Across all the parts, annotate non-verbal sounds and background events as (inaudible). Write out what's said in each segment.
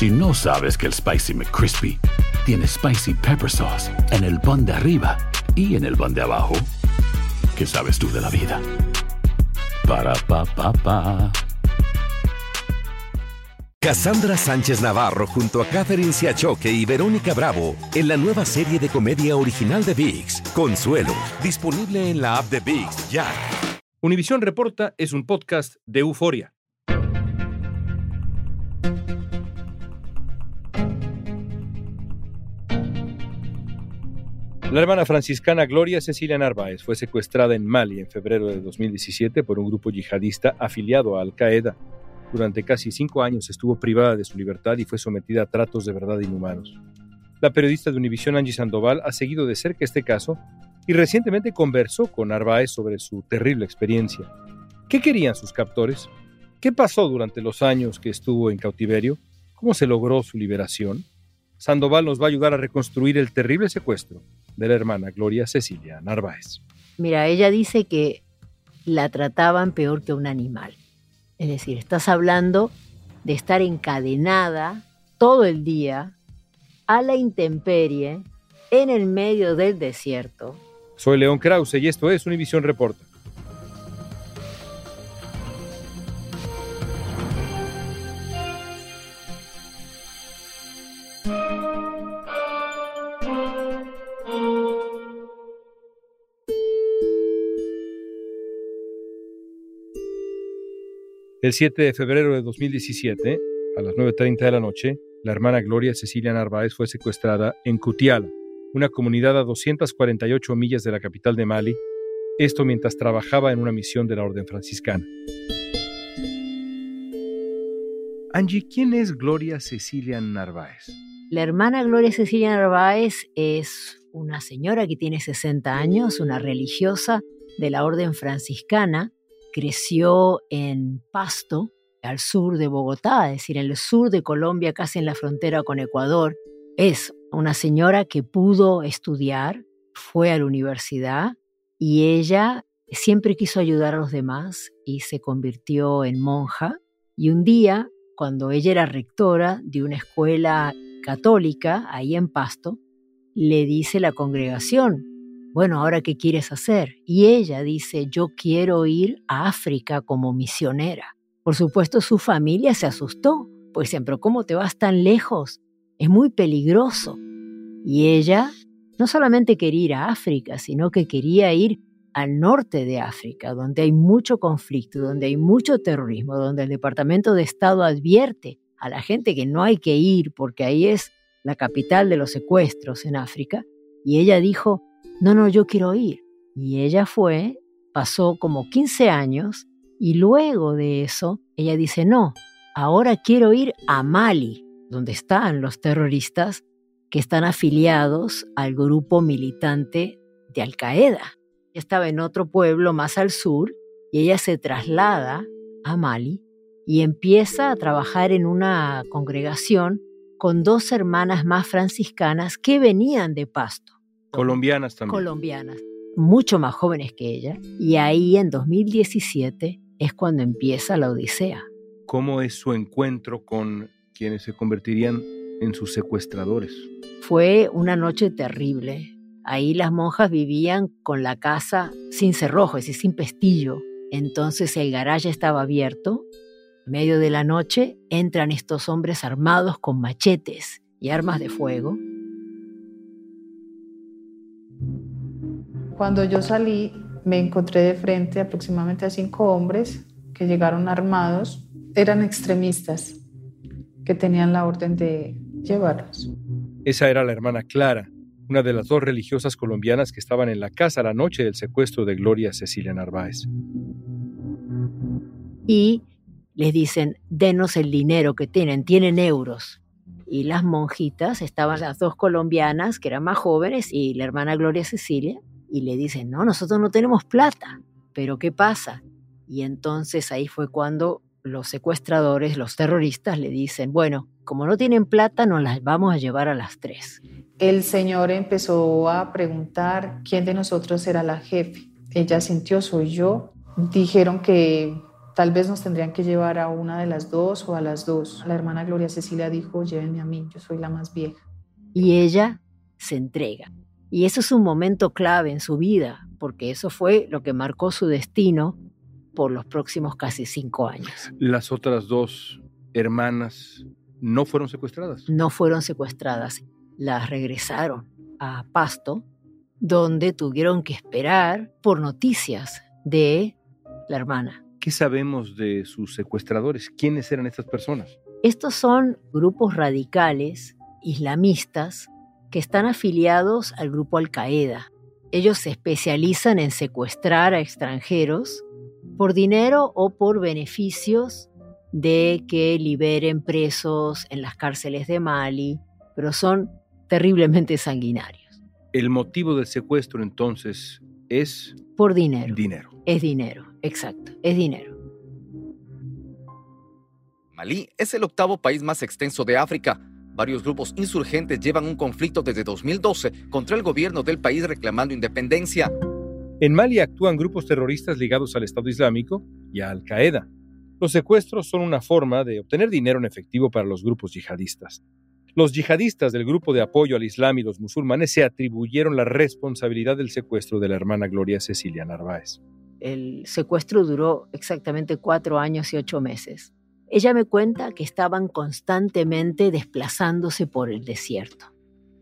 Si no sabes que el Spicy McCrispy tiene Spicy Pepper Sauce en el pan de arriba y en el pan de abajo, ¿qué sabes tú de la vida? Para, pa, pa, pa. Cassandra Sánchez Navarro junto a Catherine Siachoque y Verónica Bravo en la nueva serie de comedia original de VIX, Consuelo, disponible en la app de VIX ya. Univisión Reporta es un podcast de euforia. La hermana franciscana Gloria Cecilia Narváez fue secuestrada en Mali en febrero de 2017 por un grupo yihadista afiliado a Al Qaeda. Durante casi cinco años estuvo privada de su libertad y fue sometida a tratos de verdad inhumanos. La periodista de Univisión Angie Sandoval ha seguido de cerca este caso y recientemente conversó con Narváez sobre su terrible experiencia. ¿Qué querían sus captores? ¿Qué pasó durante los años que estuvo en cautiverio? ¿Cómo se logró su liberación? Sandoval nos va a ayudar a reconstruir el terrible secuestro de la hermana Gloria Cecilia Narváez. Mira, ella dice que la trataban peor que un animal. Es decir, estás hablando de estar encadenada todo el día a la intemperie en el medio del desierto. Soy León Krause y esto es Univisión Reporta. El 7 de febrero de 2017, a las 9.30 de la noche, la hermana Gloria Cecilia Narváez fue secuestrada en Cutiala, una comunidad a 248 millas de la capital de Mali, esto mientras trabajaba en una misión de la Orden Franciscana. Angie, ¿quién es Gloria Cecilia Narváez? La hermana Gloria Cecilia Narváez es una señora que tiene 60 años, una religiosa de la Orden Franciscana, creció en Pasto, al sur de Bogotá, es decir, en el sur de Colombia, casi en la frontera con Ecuador. Es una señora que pudo estudiar, fue a la universidad y ella siempre quiso ayudar a los demás y se convirtió en monja. Y un día, cuando ella era rectora de una escuela católica ahí en Pasto, le dice la congregación, bueno, ahora qué quieres hacer? Y ella dice, yo quiero ir a África como misionera. Por supuesto, su familia se asustó, pues siempre, ¿cómo te vas tan lejos? Es muy peligroso. Y ella no solamente quería ir a África, sino que quería ir al norte de África, donde hay mucho conflicto, donde hay mucho terrorismo, donde el Departamento de Estado advierte a la gente que no hay que ir porque ahí es la capital de los secuestros en África. Y ella dijo, no, no, yo quiero ir. Y ella fue, pasó como 15 años y luego de eso ella dice, no, ahora quiero ir a Mali, donde están los terroristas que están afiliados al grupo militante de Al Qaeda. Estaba en otro pueblo más al sur y ella se traslada a Mali y empieza a trabajar en una congregación con dos hermanas más franciscanas que venían de Pasto. Colombianas también. Colombianas, mucho más jóvenes que ella. Y ahí en 2017 es cuando empieza la Odisea. ¿Cómo es su encuentro con quienes se convertirían en sus secuestradores? Fue una noche terrible. Ahí las monjas vivían con la casa sin cerrojo, es decir, sin pestillo. Entonces el garaje estaba abierto. En medio de la noche entran estos hombres armados con machetes y armas de fuego Cuando yo salí, me encontré de frente aproximadamente a cinco hombres que llegaron armados. Eran extremistas que tenían la orden de llevarlos. Esa era la hermana Clara, una de las dos religiosas colombianas que estaban en la casa la noche del secuestro de Gloria Cecilia Narváez. Y les dicen, denos el dinero que tienen, tienen euros. Y las monjitas, estaban las dos colombianas, que eran más jóvenes, y la hermana Gloria Cecilia, y le dicen, no, nosotros no tenemos plata, pero ¿qué pasa? Y entonces ahí fue cuando los secuestradores, los terroristas le dicen, bueno, como no tienen plata, nos las vamos a llevar a las tres. El señor empezó a preguntar quién de nosotros era la jefe. Ella sintió, soy yo. Dijeron que Tal vez nos tendrían que llevar a una de las dos o a las dos. La hermana Gloria Cecilia dijo, llévenme a mí, yo soy la más vieja. Y ella se entrega. Y eso es un momento clave en su vida, porque eso fue lo que marcó su destino por los próximos casi cinco años. Las otras dos hermanas no fueron secuestradas. No fueron secuestradas, las regresaron a Pasto, donde tuvieron que esperar por noticias de la hermana. ¿Qué sabemos de sus secuestradores? ¿Quiénes eran estas personas? Estos son grupos radicales islamistas que están afiliados al grupo Al-Qaeda. Ellos se especializan en secuestrar a extranjeros por dinero o por beneficios de que liberen presos en las cárceles de Mali, pero son terriblemente sanguinarios. El motivo del secuestro entonces es... Por dinero. Dinero. Es dinero, exacto, es dinero. Malí es el octavo país más extenso de África. Varios grupos insurgentes llevan un conflicto desde 2012 contra el gobierno del país reclamando independencia. En Mali actúan grupos terroristas ligados al Estado Islámico y a Al Qaeda. Los secuestros son una forma de obtener dinero en efectivo para los grupos yihadistas. Los yihadistas del grupo de apoyo al Islam y los musulmanes se atribuyeron la responsabilidad del secuestro de la hermana Gloria Cecilia Narváez. El secuestro duró exactamente cuatro años y ocho meses. Ella me cuenta que estaban constantemente desplazándose por el desierto.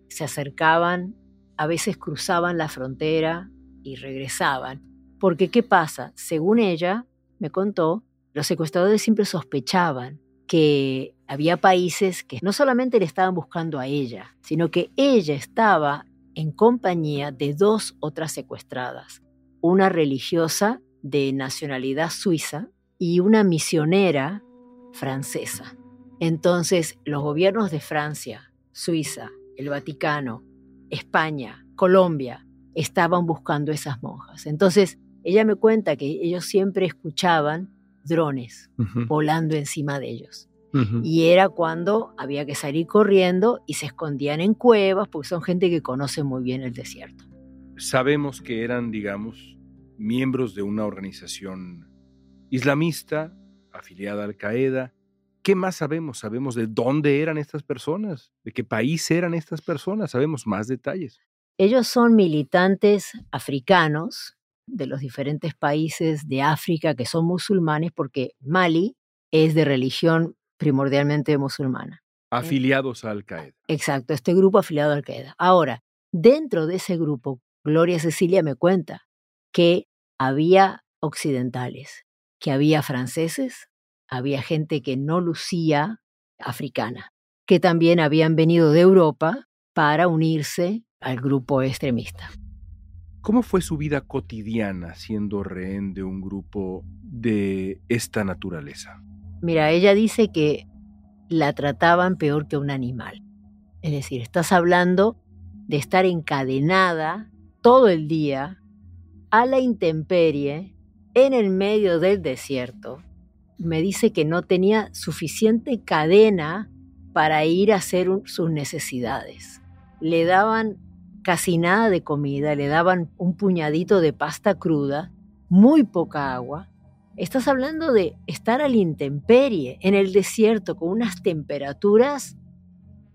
Se acercaban, a veces cruzaban la frontera y regresaban. Porque, ¿qué pasa? Según ella, me contó, los secuestradores siempre sospechaban que había países que no solamente le estaban buscando a ella, sino que ella estaba en compañía de dos otras secuestradas, una religiosa de nacionalidad suiza y una misionera francesa. Entonces, los gobiernos de Francia, Suiza, el Vaticano, España, Colombia, estaban buscando esas monjas. Entonces, ella me cuenta que ellos siempre escuchaban drones volando encima de ellos. Y era cuando había que salir corriendo y se escondían en cuevas, porque son gente que conoce muy bien el desierto. Sabemos que eran, digamos, miembros de una organización islamista afiliada a Al Qaeda. ¿Qué más sabemos? Sabemos de dónde eran estas personas, de qué país eran estas personas, sabemos más detalles. Ellos son militantes africanos de los diferentes países de África que son musulmanes porque Mali es de religión primordialmente musulmana. Afiliados a Al Qaeda. Exacto, este grupo afiliado a Al Qaeda. Ahora, dentro de ese grupo, Gloria Cecilia me cuenta que había occidentales, que había franceses, había gente que no lucía africana, que también habían venido de Europa para unirse al grupo extremista. ¿Cómo fue su vida cotidiana siendo rehén de un grupo de esta naturaleza? Mira, ella dice que la trataban peor que un animal. Es decir, estás hablando de estar encadenada todo el día a la intemperie en el medio del desierto. Me dice que no tenía suficiente cadena para ir a hacer sus necesidades. Le daban casi nada de comida, le daban un puñadito de pasta cruda, muy poca agua. Estás hablando de estar a la intemperie, en el desierto, con unas temperaturas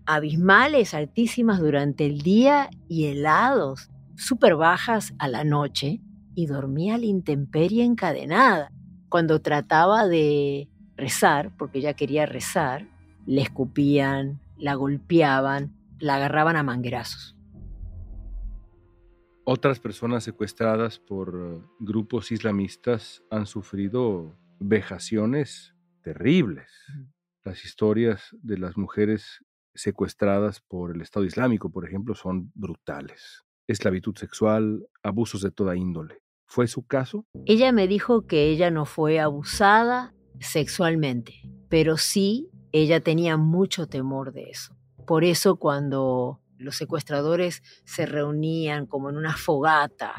abismales, altísimas durante el día y helados, súper bajas a la noche y dormía a la intemperie encadenada. Cuando trataba de rezar, porque ella quería rezar, le escupían, la golpeaban, la agarraban a manguerazos. Otras personas secuestradas por grupos islamistas han sufrido vejaciones terribles. Las historias de las mujeres secuestradas por el Estado Islámico, por ejemplo, son brutales. Esclavitud sexual, abusos de toda índole. ¿Fue su caso? Ella me dijo que ella no fue abusada sexualmente, pero sí ella tenía mucho temor de eso. Por eso cuando los secuestradores se reunían como en una fogata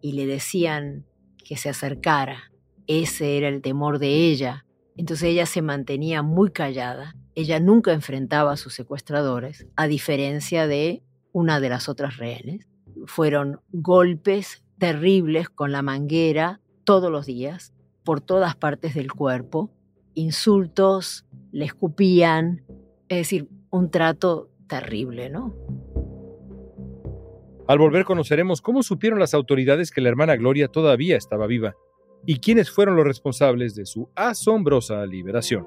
y le decían que se acercara, ese era el temor de ella. Entonces ella se mantenía muy callada. Ella nunca enfrentaba a sus secuestradores, a diferencia de una de las otras rehenes. Fueron golpes terribles con la manguera todos los días, por todas partes del cuerpo, insultos, le escupían, es decir, un trato terrible, ¿no? Al volver conoceremos cómo supieron las autoridades que la hermana Gloria todavía estaba viva y quiénes fueron los responsables de su asombrosa liberación.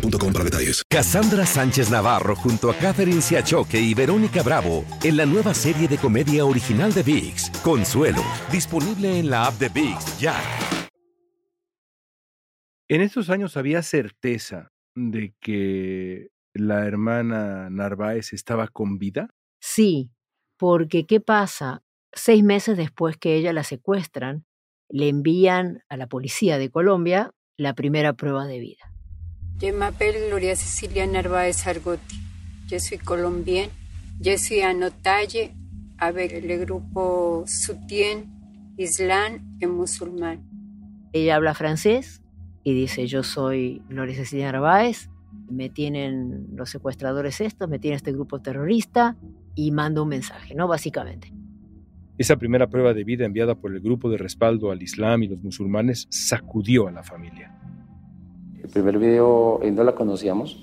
boostmobile para detalles. Cassandra Sánchez Navarro junto a Catherine Siachoque y Verónica Bravo en la nueva serie de comedia original de VIX, Consuelo, disponible en la app de VIX ya. En estos años había certeza de que la hermana Narváez estaba con vida. Sí, porque ¿qué pasa? Seis meses después que ella la secuestran, le envían a la policía de Colombia la primera prueba de vida. Je m'appelle Gloria Cecilia Narváez Argotti. Suis colombienne. Je suis en otage avec le grupo Soutien Islam et Musulmán. Ella habla francés y dice, yo soy Gloria Cecilia Narváez, me tienen los secuestradores estos, me tiene este grupo terrorista y mando un mensaje, ¿no? Básicamente. Esa primera prueba de vida enviada por el grupo de respaldo al Islam y los musulmanes sacudió a la familia. El primer video, no la conocíamos.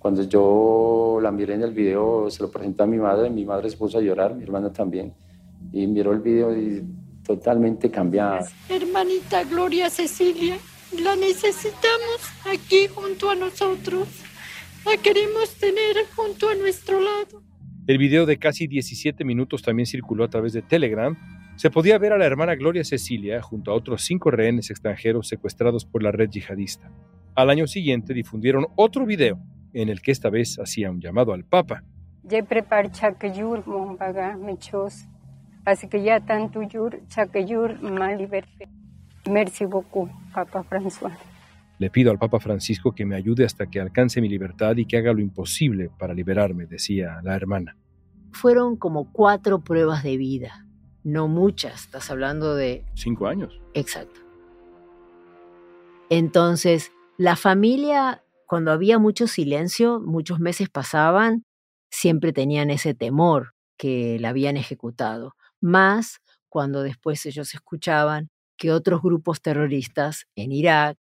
Cuando yo la miré en el video, se lo presenté a mi madre, mi madre se puso a llorar, mi hermana también, y miró el video y totalmente cambiada. Hermanita Gloria Cecilia, la necesitamos aquí junto a nosotros. La queremos tener junto a nuestro lado. El video de casi 17 minutos también circuló a través de Telegram. Se podía ver a la hermana Gloria Cecilia junto a otros cinco rehenes extranjeros secuestrados por la red yihadista. Al año siguiente difundieron otro video en el que esta vez hacía un llamado al Papa. Así que ya tanto Merci beaucoup, Papa François. Le pido al Papa Francisco que me ayude hasta que alcance mi libertad y que haga lo imposible para liberarme, decía la hermana. Fueron como cuatro pruebas de vida, no muchas, estás hablando de... Cinco años. Exacto. Entonces, la familia, cuando había mucho silencio, muchos meses pasaban, siempre tenían ese temor que la habían ejecutado, más cuando después ellos escuchaban que otros grupos terroristas en Irak,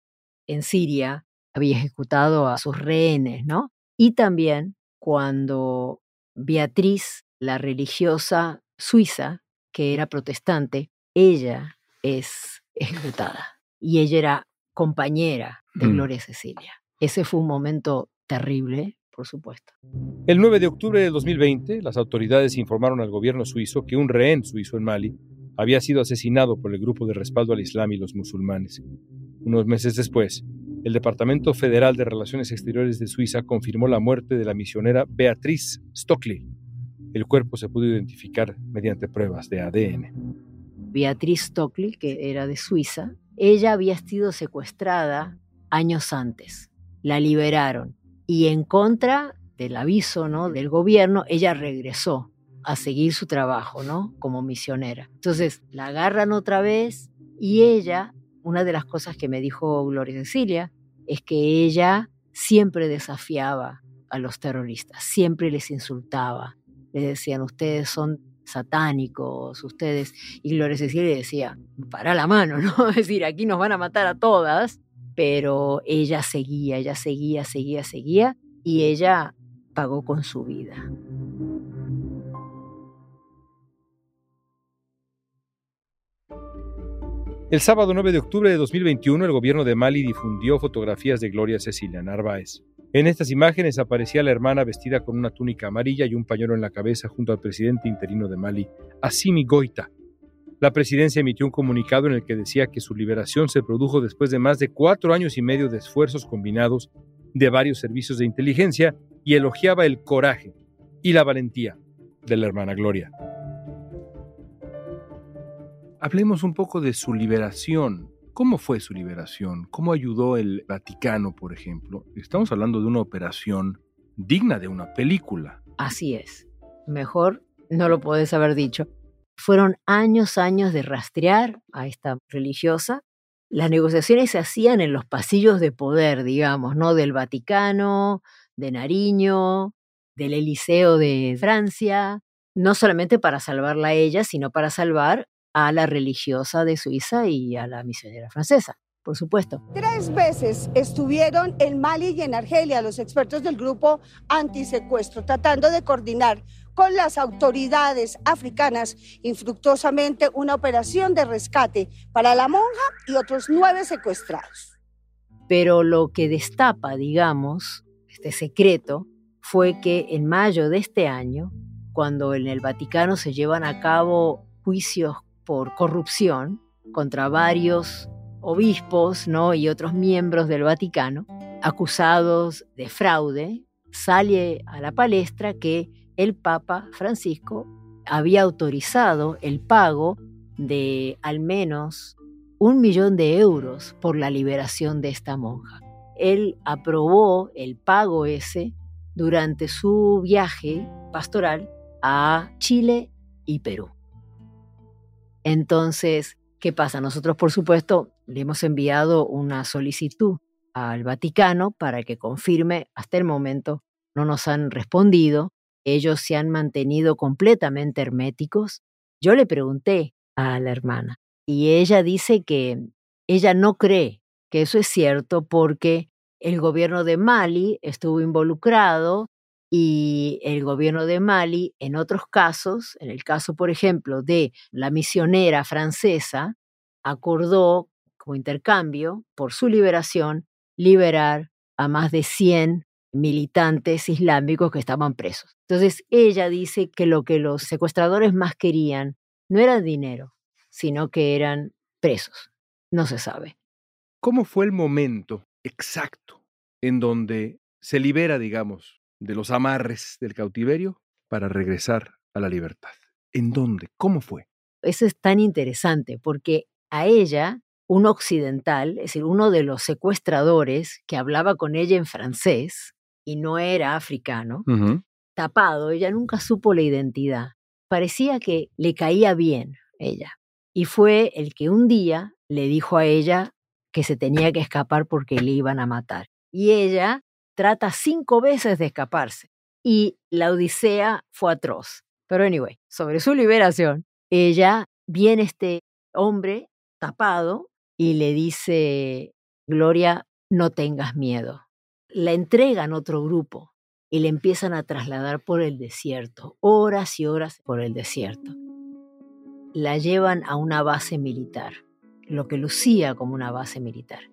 en Siria, habían ejecutado a sus rehenes, ¿no? Y también cuando Beatriz, la religiosa suiza, que era protestante, ella es ejecutada. Y ella era compañera de mm. Gloria Cecilia. Ese fue un momento terrible, por supuesto. El 9 de octubre de 2020, las autoridades informaron al gobierno suizo que un rehén suizo en Mali había sido asesinado por el grupo de respaldo al Islam y los musulmanes. Unos meses después, el Departamento Federal de Relaciones Exteriores de Suiza confirmó la muerte de la misionera Beatriz Stockley. El cuerpo se pudo identificar mediante pruebas de ADN. Beatriz Stockley, que era de Suiza, ella había sido secuestrada años antes. La liberaron y en contra del aviso ¿no? del gobierno, ella regresó a seguir su trabajo ¿no? como misionera. Entonces la agarran otra vez y ella, una de las cosas que me dijo Gloria Cecilia, es que ella siempre desafiaba a los terroristas, siempre les insultaba, les decían, ustedes son satánicos, ustedes. Y Gloria Cecilia decía, para la mano, ¿no? (laughs) Es decir, aquí nos van a matar a todas, pero ella seguía, ella seguía, seguía, seguía, y ella pagó con su vida. El sábado 9 de octubre de 2021, el gobierno de Mali difundió fotografías de Gloria Cecilia Narváez. En estas imágenes aparecía la hermana vestida con una túnica amarilla y un pañuelo en la cabeza junto al presidente interino de Mali, Assimi Goita. La presidencia emitió un comunicado en el que decía que su liberación se produjo después de más de cuatro años y medio de esfuerzos combinados de varios servicios de inteligencia y elogiaba el coraje y la valentía de la hermana Gloria. Hablemos un poco de su liberación. ¿Cómo fue su liberación? ¿Cómo ayudó el Vaticano, por ejemplo? Estamos hablando de una operación digna de una película. Así es. Mejor no lo podés haber dicho. Fueron años, años de rastrear a esta religiosa. Las negociaciones se hacían en los pasillos de poder, digamos, ¿no? Del Vaticano, de Nariño, del Eliseo de Francia, no solamente para salvarla a ella, sino para salvar a la religiosa de Suiza y a la misionera francesa, por supuesto. Tres veces estuvieron en Mali y en Argelia los expertos del grupo antisecuestro tratando de coordinar con las autoridades africanas infructuosamente una operación de rescate para la monja y otros nueve secuestrados. Pero lo que destapa, digamos, este secreto, fue que en mayo de este año, cuando en el Vaticano se llevan a cabo juicios por corrupción contra varios obispos ¿no? y otros miembros del Vaticano, acusados de fraude, sale a la palestra que el Papa Francisco había autorizado el pago de al menos un millón de euros por la liberación de esta monja. Él aprobó el pago ese durante su viaje pastoral a Chile y Perú. Entonces, ¿qué pasa? Nosotros, por supuesto, le hemos enviado una solicitud al Vaticano para que confirme. Hasta el momento no nos han respondido. Ellos se han mantenido completamente herméticos. Yo le pregunté a la hermana y ella dice que ella no cree que eso es cierto porque el gobierno de Mali estuvo involucrado y el gobierno de Mali, en otros casos, en el caso, por ejemplo, de la misionera francesa, acordó como intercambio por su liberación liberar a más de 100 militantes islámicos que estaban presos. Entonces ella dice que lo que los secuestradores más querían no era dinero, sino que eran presos. No se sabe. ¿Cómo fue el momento exacto en donde se libera, digamos, de los amarres del cautiverio para regresar a la libertad. ¿En dónde? ¿Cómo fue? Eso es tan interesante porque a ella, un occidental, es decir, uno de los secuestradores que hablaba con ella en francés y no era africano, tapado, ella nunca supo la identidad. Parecía que le caía bien ella. Y fue el que un día le dijo a ella que se tenía que escapar porque le iban a matar. Y ella trata cinco veces de escaparse y la odisea fue atroz. Pero anyway, sobre su liberación, ella viene este hombre tapado y le dice, Gloria, no tengas miedo. La entregan otro grupo y le empiezan a trasladar por el desierto, horas y horas por el desierto. La llevan a una base militar, lo que lucía como una base militar.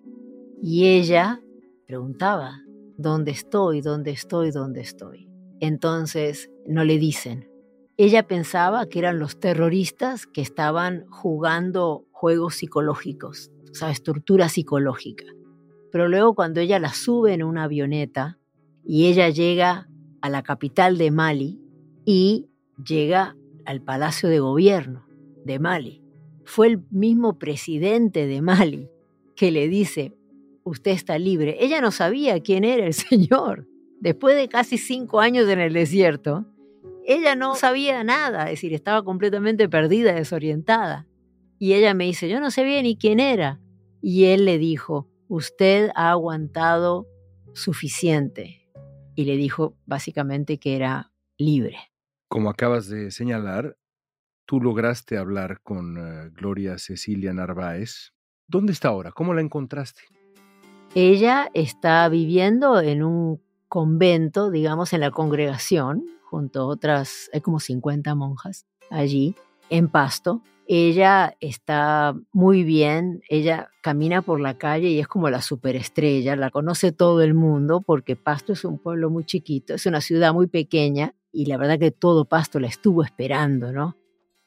Y ella preguntaba, ¿dónde estoy? ¿Dónde estoy? ¿Dónde estoy? Entonces no le dicen. Ella pensaba que eran los terroristas que estaban jugando juegos psicológicos, ¿sabes? Tortura psicológica. Pero luego cuando ella la sube en una avioneta y ella llega a la capital de Mali y llega al Palacio de Gobierno de Mali, fue el mismo presidente de Mali que le dice, usted está libre. Ella no sabía quién era el (laughs) Señor. Después de casi cinco años en el desierto, ella no sabía nada, es decir, estaba completamente perdida, desorientada. Y ella me dice, yo no sabía ni quién era. Y él le dijo, usted ha aguantado suficiente. Y le dijo básicamente que era libre. Como acabas de señalar, tú lograste hablar con eh, Gloria Cecilia Narváez. ¿Dónde está ahora? ¿Cómo la encontraste? Ella está viviendo en un convento, digamos, en la congregación, junto a otras, hay como 50 monjas allí, en Pasto. Ella está muy bien, ella camina por la calle y es como la superestrella, la conoce todo el mundo porque Pasto es un pueblo muy chiquito, es una ciudad muy pequeña y la verdad que todo Pasto la estuvo esperando, ¿no?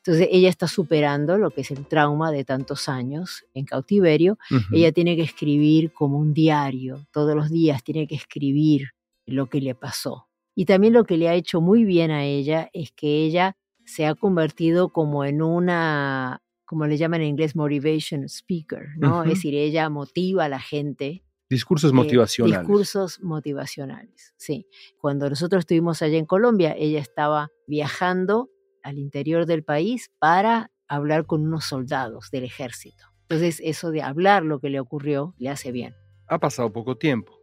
Entonces ella está superando lo que es el trauma de tantos años en cautiverio. Ella tiene que escribir como un diario, todos los días tiene que escribir lo que le pasó. Y también lo que le ha hecho muy bien a ella es que ella se ha convertido como en una como le llaman en inglés, motivation speaker, ¿no? Es decir, ella motiva a la gente. Discursos motivacionales. Discursos motivacionales, sí. Cuando nosotros estuvimos allá en Colombia, ella estaba viajando al interior del país para hablar con unos soldados del ejército. Entonces, eso de hablar lo que le ocurrió le hace bien. Ha pasado poco tiempo,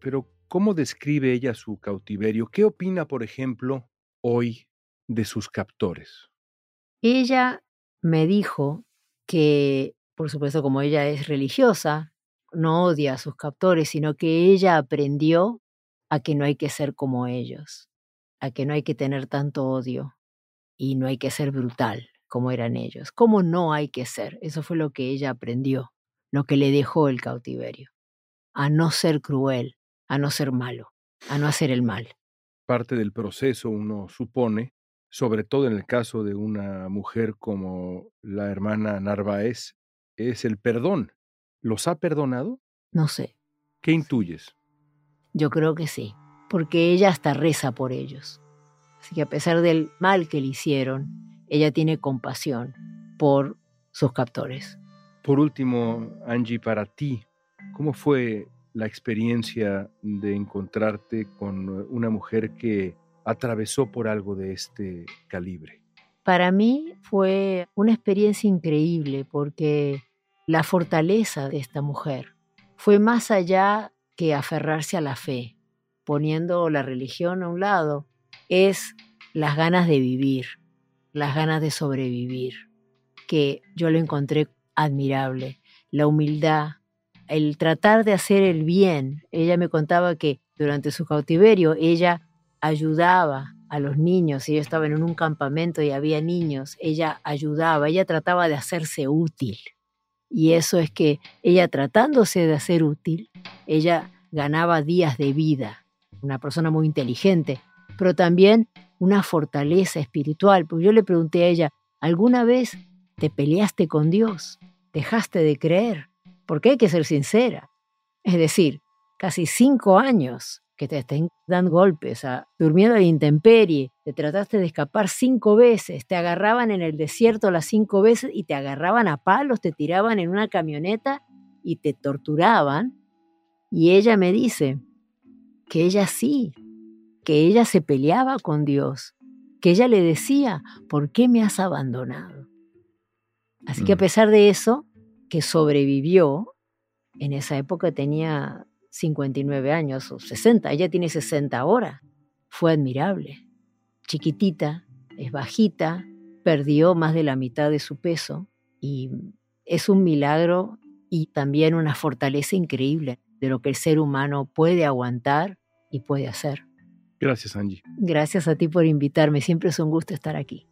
pero ¿cómo describe ella su cautiverio? ¿Qué opina, por ejemplo, hoy de sus captores? Ella me dijo que, por supuesto, como ella es religiosa, no odia a sus captores, sino que ella aprendió a que no hay que ser como ellos, a que no hay que tener tanto odio y no hay que ser brutal como eran ellos. ¿Cómo no hay que ser? Eso fue lo que ella aprendió, lo que le dejó el cautiverio, a no ser cruel, a no ser malo, a no hacer el mal. Parte del proceso, uno supone, sobre todo en el caso de una mujer como la hermana Narváez, es el perdón. ¿Los ha perdonado? No sé. ¿Qué intuyes? Yo creo que sí, porque ella hasta reza por ellos. Así que a pesar del mal que le hicieron, ella tiene compasión por sus captores. Por último, Angie, para ti, ¿cómo fue la experiencia de encontrarte con una mujer que atravesó por algo de este calibre? Para mí fue una experiencia increíble porque la fortaleza de esta mujer fue más allá que aferrarse a la fe, poniendo la religión a un lado, es las ganas de vivir, las ganas de sobrevivir, que yo lo encontré admirable, la humildad, el tratar de hacer el bien. Ella me contaba que durante su cautiverio ella ayudaba a los niños, ella estaba en un campamento y había niños, ella ayudaba, ella trataba de hacerse útil. Y eso es que ella tratándose de hacer útil, ella ganaba días de vida, una persona muy inteligente, pero también una fortaleza espiritual. Porque yo le pregunté a ella, ¿alguna vez te peleaste con Dios? ¿Dejaste de creer? Porque hay que ser sincera. Es decir, casi cinco años que te estén dando golpes, a, durmiendo en intemperie, te trataste de escapar cinco veces, te agarraban en el desierto las cinco veces y te agarraban a palos, te tiraban en una camioneta y te torturaban. Y ella me dice que ella sí, que ella se peleaba con Dios, que ella le decía, ¿por qué me has abandonado? Así que a mm. pesar de eso, que sobrevivió, en esa época tenía 59 años o 60, ella tiene 60 ahora. Fue admirable. Chiquitita, es bajita, perdió más de la mitad de su peso y es un milagro y también una fortaleza increíble de lo que el ser humano puede aguantar y puede hacer. Gracias, Angie. Gracias a ti por invitarme. Siempre es un gusto estar aquí.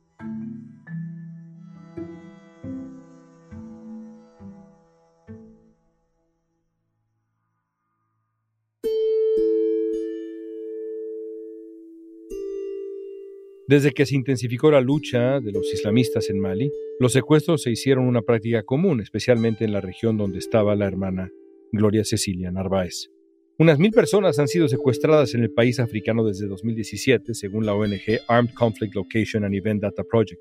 Desde que se intensificó la lucha de los islamistas en Mali, los secuestros se hicieron una práctica común, especialmente en la región donde estaba la hermana Gloria Cecilia Narváez. Unas mil personas han sido secuestradas en el país africano desde 2017, según la ONG Armed Conflict Location and Event Data Project.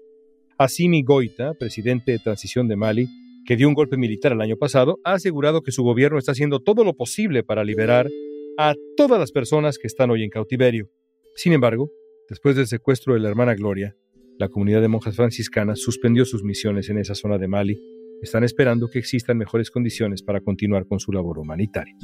Assimi Goita, presidente de transición de Mali, que dio un golpe militar el año pasado, ha asegurado que su gobierno está haciendo todo lo posible para liberar a todas las personas que están hoy en cautiverio. Sin embargo, Después del secuestro de la hermana Gloria, la comunidad de monjas franciscanas suspendió sus misiones en esa zona de Mali. Están esperando que existan mejores condiciones para continuar con su labor humanitaria.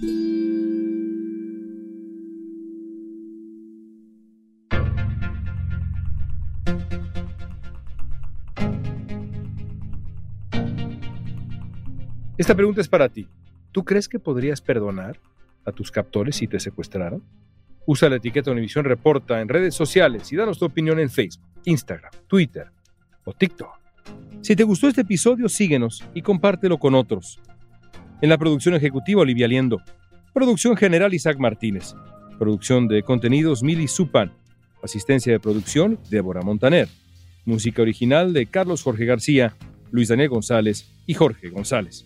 Esta pregunta es para ti. ¿Tú crees que podrías perdonar a tus captores si te secuestraran? Usa la etiqueta Univisión Reporta en redes sociales y danos tu opinión en Facebook, Instagram, Twitter o TikTok. Si te gustó este episodio, síguenos y compártelo con otros. En la producción ejecutiva, Olivia Liendo. Producción general, Isaac Martínez. Producción de contenidos, Mili Supan. Asistencia de producción, Débora Montaner. Música original de Carlos Jorge García, Luis Daniel González y Jorge González.